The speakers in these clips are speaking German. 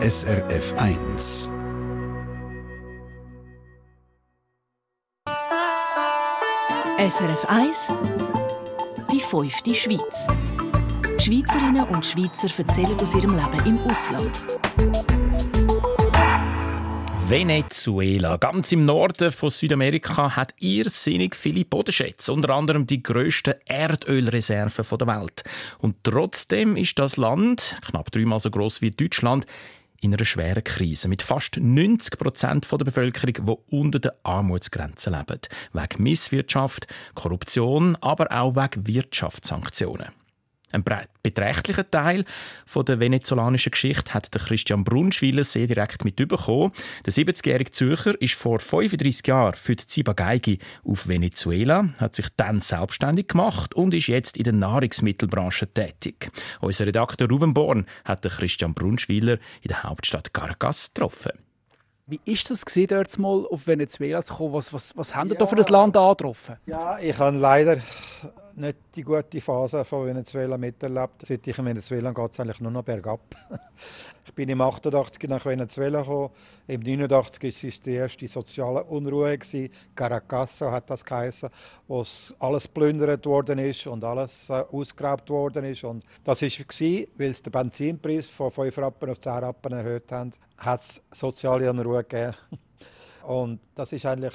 SRF 1. SRF 1 Die fünfte Schweiz. Schweizerinnen und Schweizer erzählen aus ihrem Leben im Ausland. Venezuela, ganz im Norden von Südamerika, hat irrsinnig viele Bodenschätze, unter anderem die grössten Erdölreserven der Welt. Und trotzdem ist das Land, knapp dreimal so groß wie Deutschland, in einer schweren Krise mit fast 90 Prozent der Bevölkerung, die unter der Armutsgrenze leben. Wegen Misswirtschaft, Korruption, aber auch wegen Wirtschaftssanktionen. Ein beträchtlicher Teil von der venezolanischen Geschichte hat der Christian Brunschwiller sehr direkt mitbekommen. Der 70-jährige Zürcher ist vor 35 Jahren für die Zibageigi auf Venezuela, hat sich dann selbstständig gemacht und ist jetzt in der Nahrungsmittelbranche tätig. Unser Redakteur Ruben Born hat den Christian Brunschwiller in der Hauptstadt Caracas getroffen. Wie ist das gesehen, dort mal auf Venezuela zu kommen? Was, was, was haben ja, da für das Land angetroffen? Ja, ich habe leider nicht die gute Phase von Venezuela miterlebt. Seit ich in Venezuela geht es eigentlich nur noch bergab. ich bin im 88 nach Venezuela gekommen. Im 89 war es die erste soziale Unruhe. Caracasso hat das geheißen, wo alles plündert worden ist und alles äh, ausgeraubt worden ist. Und das war, weil es den Benzinpreis von 5 Rappen auf 10 Rappen erhöht haben, hat es soziale Unruhe gegeben. Und das ist eigentlich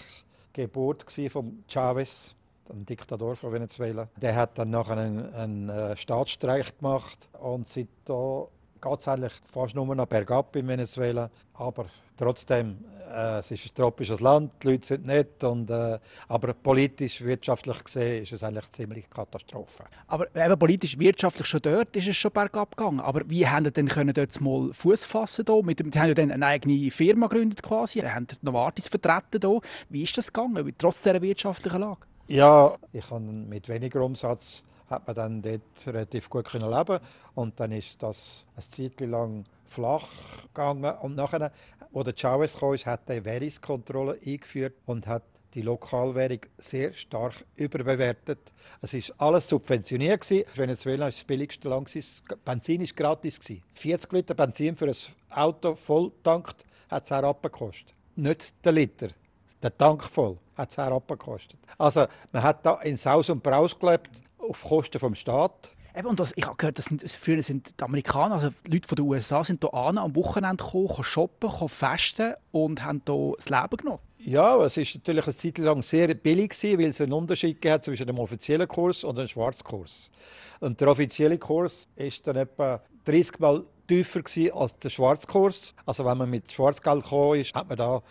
die Geburt von Chavez ein Diktator von Venezuela. Der hat dann nachher einen, einen äh, Staatsstreich gemacht und seitdem geht es eigentlich fast nur noch bergab in Venezuela. Aber trotzdem, äh, es ist ein tropisches Land, die Leute sind nett. Und, äh, aber politisch, wirtschaftlich gesehen, ist es eigentlich ziemlich Katastrophe. Aber eben politisch, wirtschaftlich schon dort ist es schon bergab gegangen. Aber wie haben Sie denn können dort mal Fuß fassen da? Mit haben ja dann eine eigene Firma gegründet quasi, Sie haben Novartis vertreten da. Wie ist das gegangen, trotz dieser wirtschaftlichen Lage? Ja, ich habe mit weniger Umsatz hat man dann dort relativ gut können leben und dann ist das eine Zeit lang flach gegangen und nachher, wo der Chavez kam, hat er Währungskontrolle eingeführt und hat die Lokalwährung sehr stark überbewertet. Es ist alles subventioniert gewesen. Venezuela ist das billigste Land Benzin ist gratis 40 Liter Benzin für ein Auto voll tankt hat 10 Rappen gekostet. Nicht der Liter. Der Tank voll hat 10 Rappen gekostet. Also man hat da in Saus und Braus gelebt auf Kosten vom Staat. Eben, und das, ich habe gehört, dass früher sind die Amerikaner, also die Leute von den USA, sind hier an, am Wochenende gekommen, shoppen, festen und haben hier das Leben genossen. Ja, es war natürlich eine Zeit lang sehr billig, gewesen, weil es einen Unterschied gab zwischen dem offiziellen Kurs und dem Schwarzkurs. Und der offizielle Kurs ist dann etwa 30 Mal tiefer als der Schwarzkurs. Also wenn man mit Schwarzgeld gekommen ist, hat man da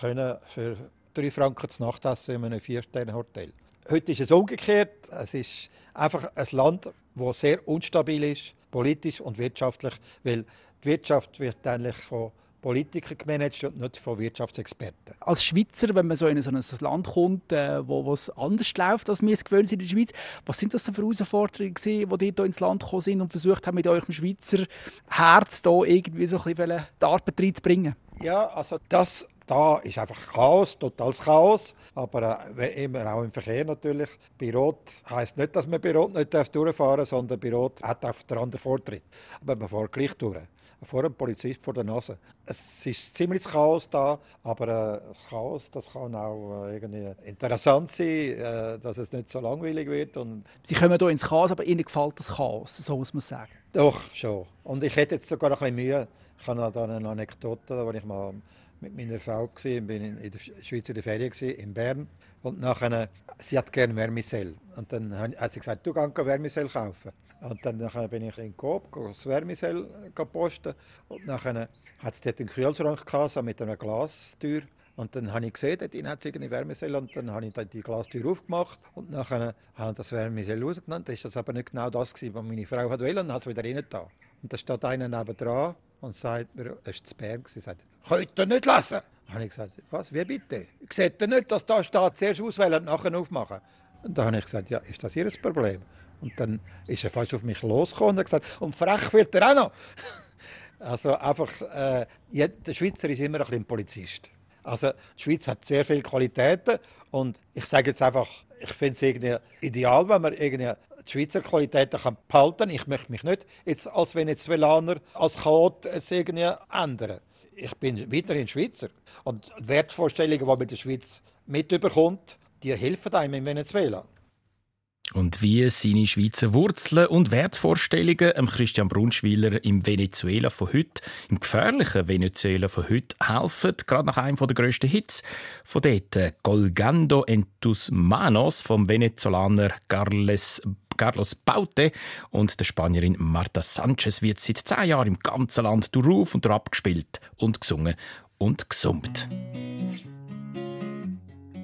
können für drei Franken zu Nacht essen in einem Vier-Sterne-Hotel. Heute ist es umgekehrt. Es ist einfach ein Land, das sehr unstabil ist, politisch und wirtschaftlich, weil die Wirtschaft wird eigentlich von Politikern gemanagt und nicht von Wirtschaftsexperten. Als Schweizer, wenn man so in so ein Land kommt, äh, wo es anders läuft, als wir es gewöhnt sind in der Schweiz, was sind das für Herausforderungen gewesen, die die hier ins Land gekommen sind und versucht haben, mit eurem Schweizer Herz da irgendwie so ein bisschen die Arbeit reinzubringen? Ja, also das da ist einfach Chaos, totales Chaos. Aber äh, immer auch im Verkehr natürlich. Bei Rot heisst nicht, dass man bei Rot nicht durchfahren darf, sondern bei Rot hat einfach der andere Vortritt. Aber man fährt gleich durch. Vor einem Polizist vor der Nase. Es ist ziemlich Chaos da, aber äh, das Chaos das kann auch äh, irgendwie interessant sein, äh, dass es nicht so langweilig wird. Und Sie kommen hier ins Chaos, aber Ihnen gefällt das Chaos, so muss man sagen. Doch, schon. Und ich hätte jetzt sogar ein bisschen Mühe. Ich habe da eine Anekdote, wo ich mal mit meiner Frau gewesen, bin in der Schweiz in der Ferien gewesen, in Bern und nachher, sie hat gerne Vermicell und dann hat sie gesagt, du kannst Vermicell kaufen. Und dann nachher bin ich in Coop, das Vermicell posten und nachher hat sie dort einen Kühlschrank gehabt, mit einer Glastür. Und dann habe ich gesehen, dort hat es eine Wärmeselle und dann habe ich die Glastür aufgemacht und nachher habe ich das Wärmesell rausgenommen. Das war das aber nicht genau das, was meine Frau wollte und dann hat es wieder rein. Und da steht einer neben dran und sagt mir, das war zu Bern, sagt, könnt ihr nicht lesen? Dann habe ich gesagt, was, wie bitte? Seht ihr nicht, dass da steht, zuerst auswählen und nachher aufmachen? Und dann habe ich gesagt, ja, ist das Ihr Problem? Und dann ist er fast auf mich losgekommen und hat gesagt, und frech wird er auch noch. Also einfach, äh, der Schweizer ist immer ein bisschen Polizist. Also die Schweiz hat sehr viele Qualitäten und ich sage jetzt einfach, ich finde es irgendwie ideal, wenn man irgendwie die Schweizer Qualitäten kann behalten. Ich möchte mich nicht jetzt als Venezuelaner, als Chaot irgendwie ändern. Ich bin weiterhin Schweizer. Und die Wertvorstellungen, die man in der Schweiz mitbekommt, die helfen einem in Venezuela. Und wie seine Schweizer Wurzeln und Wertvorstellungen dem Christian Brunschwiller im Venezuela von heute, im gefährlichen Venezuela von heute helfen, gerade nach einem der grössten Hits von dort, Colgando en tus manos vom Venezolaner Carles Carlos Baute und der Spanierin Marta Sanchez wird seit zehn Jahren im ganzen Land durch und durch gespielt und gesungen und gesummt.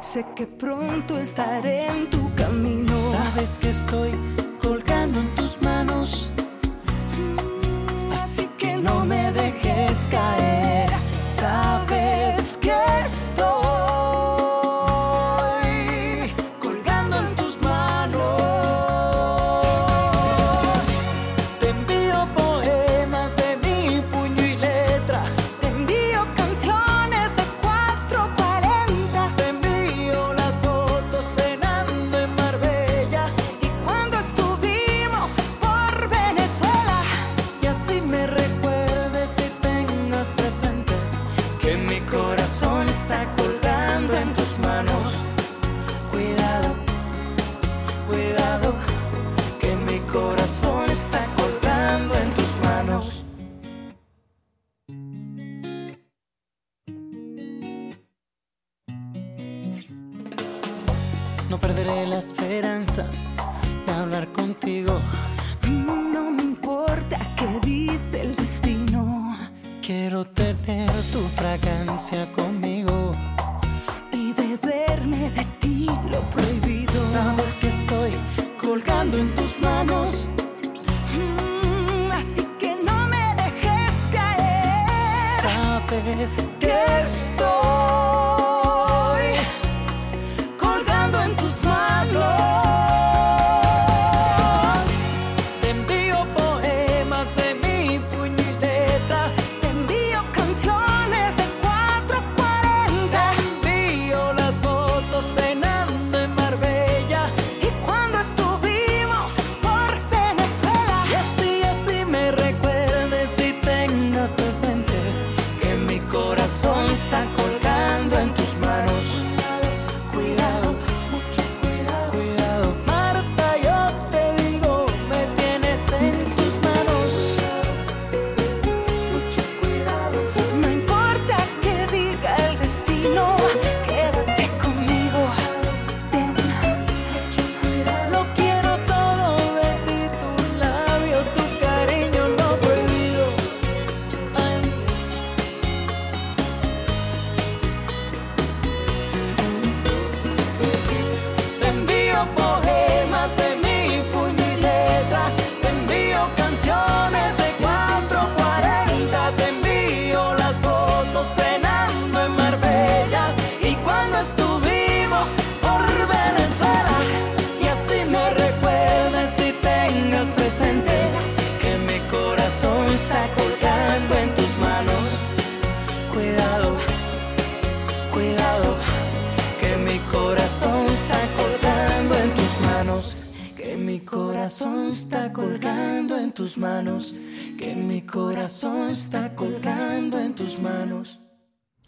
Sé que pronto estaré en tu camino. Sabes que estoy colgando en tus manos. de hablar contigo. No me importa qué dice el destino. Quiero tener tu fragancia conmigo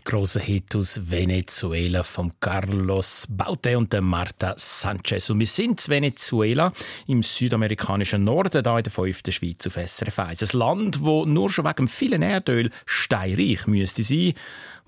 großer Hit aus Venezuela von Carlos Baute und der Marta Sanchez. Und wir sind in Venezuela im südamerikanischen Norden, da in der fünften Schweiz auf SRF 1. Ein Land, wo nur schon wegen vielen Erdöl steinreich müsste sein,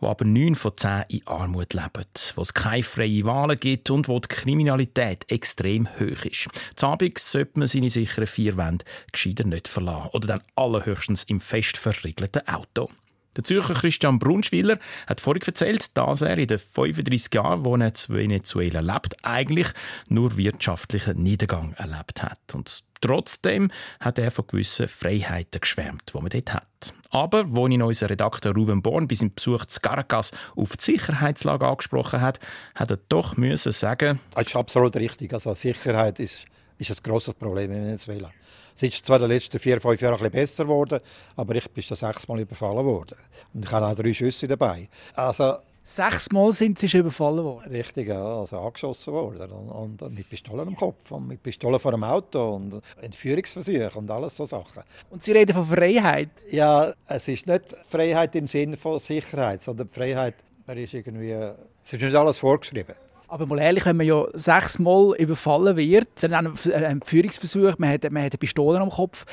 wo aber neun von zehn in Armut leben, wo es keine freien Wahlen gibt und wo die Kriminalität extrem hoch ist. Zabig sollte man seine sicheren vier Wände gescheiter nicht verlassen oder dann allerhöchstens im fest verriegelten Auto. Der Zürcher Christian Brunschwiller hat vorhin erzählt, dass er in den 35 Jahren, wo er in Venezuela lebt, eigentlich nur wirtschaftlichen Niedergang erlebt hat. Und Trotzdem hat er von gewissen Freiheiten geschwärmt, die man dort hat. Aber, wo ihn unser Redakteur Ruben Born bei seinem Besuch zu Caracas auf die Sicherheitslage angesprochen hat, hat er doch müssen sagen, Das ist absolut richtig. Also Sicherheit ist, ist ein grosses Problem in Venezuela. Es ist zwar in den letzten vier, fünf Jahren ein besser geworden, aber ich bin schon sechsmal überfallen worden. Und ich habe auch drei Schüsse dabei. Also Sechsmal sind sie überfallen worden. Richtig, ja, also angeschossen worden. Und, und mit Pistolen am Kopf und mit Pistolen vor dem Auto und Entführungsversuche und alles so Sachen. Und Sie reden von Freiheit. Ja, es ist nicht Freiheit im Sinne von Sicherheit, sondern Freiheit, man ist irgendwie, es ist nicht alles vorgeschrieben. Aber mal ehrlich, wenn man ja sechsmal überfallen wird, dann ein Entführungsversuch, man hat, man hat eine Pistole am Kopf,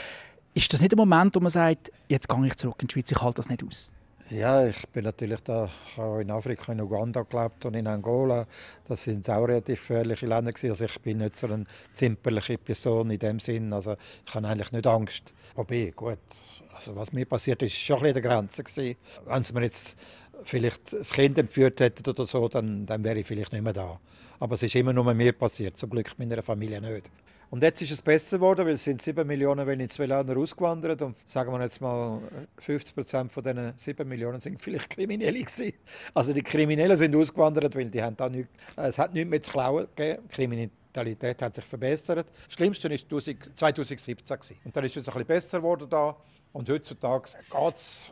ist das nicht der Moment, wo man sagt, jetzt gehe ich zurück in die Schweiz, ich halte das nicht aus? Ja, ich bin natürlich da auch in Afrika, in Uganda gelebt und in Angola. Das sind auch relativ gefährliche Länder gewesen. Also ich bin nicht so eine zimperliche Person in dem Sinn. Also ich habe eigentlich nicht Angst. Wobei, gut, also was mir passiert ist, schon ein bisschen der Grenze gewesen. Wenn sie mir jetzt vielleicht das Kind entführt hätten oder so, dann, dann wäre ich vielleicht nicht mehr da. Aber es ist immer nur mir passiert, zum Glück meiner Familie nicht. Und jetzt ist es besser geworden, weil es sind 7 Millionen Venezuelaner ausgewandert und sagen wir jetzt mal 50 Prozent von diesen 7 Millionen sind vielleicht Kriminelle gewesen. Also die Kriminellen sind ausgewandert, weil die haben da nicht, es hat nichts mehr zu klauen gegeben. Kriminalität hat sich verbessert. Das Schlimmste war 2017 gewesen. und dann ist es ein bisschen besser geworden da und heutzutage geht es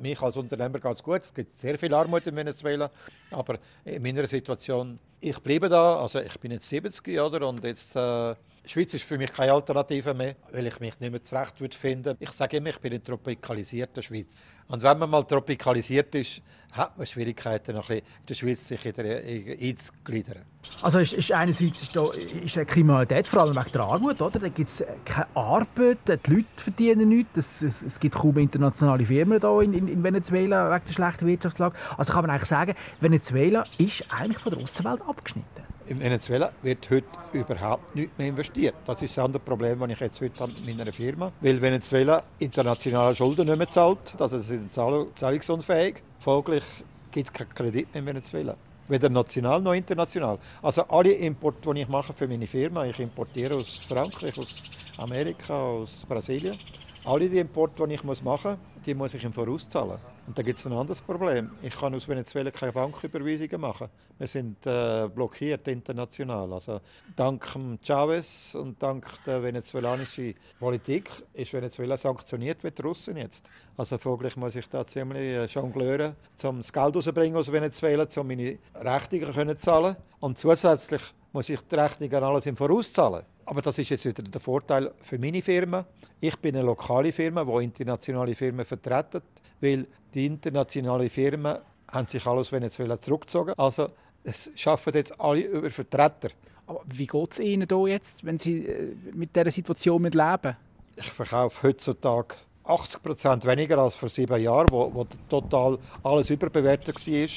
mich als Unternehmer es gut. Es gibt sehr viel Armut in Venezuela. Aber in meiner Situation, ich bleibe da. Also ich bin jetzt 70 oder? und jetzt äh, die Schweiz ist für mich keine Alternative mehr, weil ich mich nicht mehr zurecht würde finden. Ich sage immer, ich bin in tropikalisierter Schweiz. Und wenn man mal tropikalisiert ist, hat man Schwierigkeiten, noch in der Schweiz sich wieder einzugliedern. Also ist, ist einerseits ist, da, ist eine Kriminalität, vor allem wegen der Armut, oder? Da gibt es keine Arbeit, die Leute verdienen nichts, es, es, es gibt kaum internationale Firmen in, in, in, Venezuela wegen der schlechten Wirtschaftslage. Also kann man eigentlich sagen, Venezuela ist eigentlich von der Außenwelt abgeschnitten in Venezuela wird heute überhaupt nicht mehr investiert. Das ist das andere Problem, das ich jetzt heute habe mit meiner Firma. Weil Venezuela internationale Schulden nicht mehr zahlt. Also sie sind zahlungsunfähig. Folglich gibt es keinen Kredit mehr in Venezuela. Weder national noch international. Also alle Importe, die ich mache für meine Firma, ich importiere aus Frankreich, aus Amerika, aus Brasilien. Alle die Importe, die ich machen muss, die muss ich im Voraus zahlen. Und da gibt es ein anderes Problem. Ich kann aus Venezuela keine Banküberweisungen machen. Wir sind äh, blockiert international. Also dank Chavez und dank der venezolanischen Politik ist Venezuela sanktioniert wie die Russen jetzt. Also folglich muss ich da ziemlich äh, jonglieren, um das Geld rauszubringen aus Venezuela, um meine Rechnungen zu zahlen. Und zusätzlich muss ich die Rechnungen alles im Voraus zahlen. Aber das ist jetzt wieder der Vorteil für meine Firma. Ich bin eine lokale Firma, die internationale Firmen vertreten, weil die internationalen Firmen haben sich alle aus Venezuela zurückgezogen. Also es schaffen jetzt alle über Vertreter. Aber wie geht es Ihnen hier jetzt, wenn Sie äh, mit dieser Situation leben? Ich verkaufe heutzutage 80 Prozent weniger als vor sieben Jahren, wo, wo total alles überbewertet war,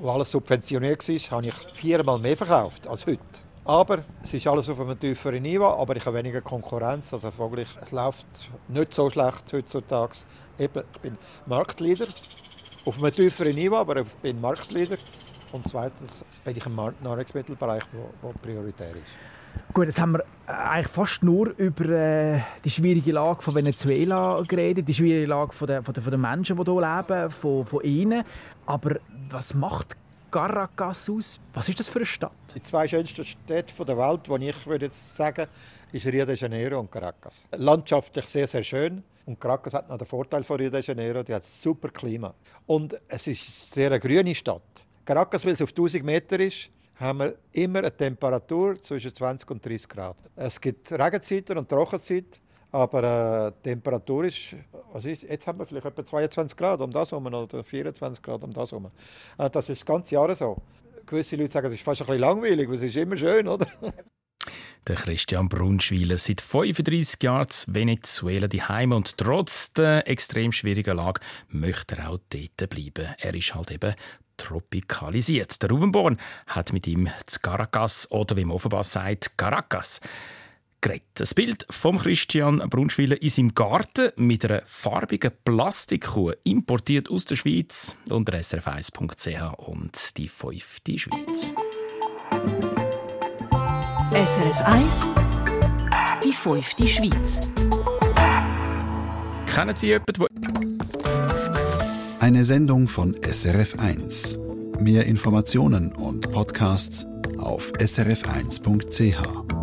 wo alles subventioniert war, habe ich viermal mehr verkauft als heute. Aber es ist alles auf einem tieferen Niveau, aber ich habe weniger Konkurrenz. Also folglich, es läuft nicht so schlecht heutzutage. Eben, ich bin Marktleader auf einem tieferen Niveau, aber ich bin Marktleader. Und zweitens bin ich im Nahrungsmittelbereich, der prioritär ist. Gut, jetzt haben wir äh, eigentlich fast nur über äh, die schwierige Lage von Venezuela geredet, die schwierige Lage von der, von der, von der Menschen, die hier leben, von, von ihnen. Aber was macht Caracas aus. Was ist das für eine Stadt? Die zwei schönsten Städte der Welt, die ich würde jetzt sagen, ist Rio de Janeiro und Caracas. Landschaftlich sehr, sehr schön. Und Caracas hat noch den Vorteil von Rio de Janeiro, die hat super Klima. Und es ist sehr eine grüne Stadt. Caracas, weil es auf 1000 Meter ist, haben wir immer eine Temperatur zwischen 20 und 30 Grad. Es gibt Regenzeiten und Trockenzeiten. Aber äh, ist, was ist, jetzt haben wir vielleicht etwa 22 Grad um das herum oder 24 Grad um das herum. Äh, das ist das ganze Jahr so. Gewisse Leute sagen, das ist fast ein bisschen langweilig, weil es ist immer schön, oder? Der Christian Brunschwiler seit 35 Jahren in Venezuela daheim und trotz der extrem schwierigen Lage möchte er auch dort bleiben. Er ist halt eben tropikalisiert. Der Rubenborn hat mit ihm zu Caracas oder wie man offenbar sagt, Caracas geredet. Das Bild von Christian Brunschwiller in seinem Garten mit einer farbigen Plastikkuh, importiert aus der Schweiz, unter srf1.ch und die fünfte Schweiz. SRF 1 Die fünfte Schweiz. Kennen Sie jemanden, der Eine Sendung von SRF1. Mehr Informationen und Podcasts auf srf1.ch.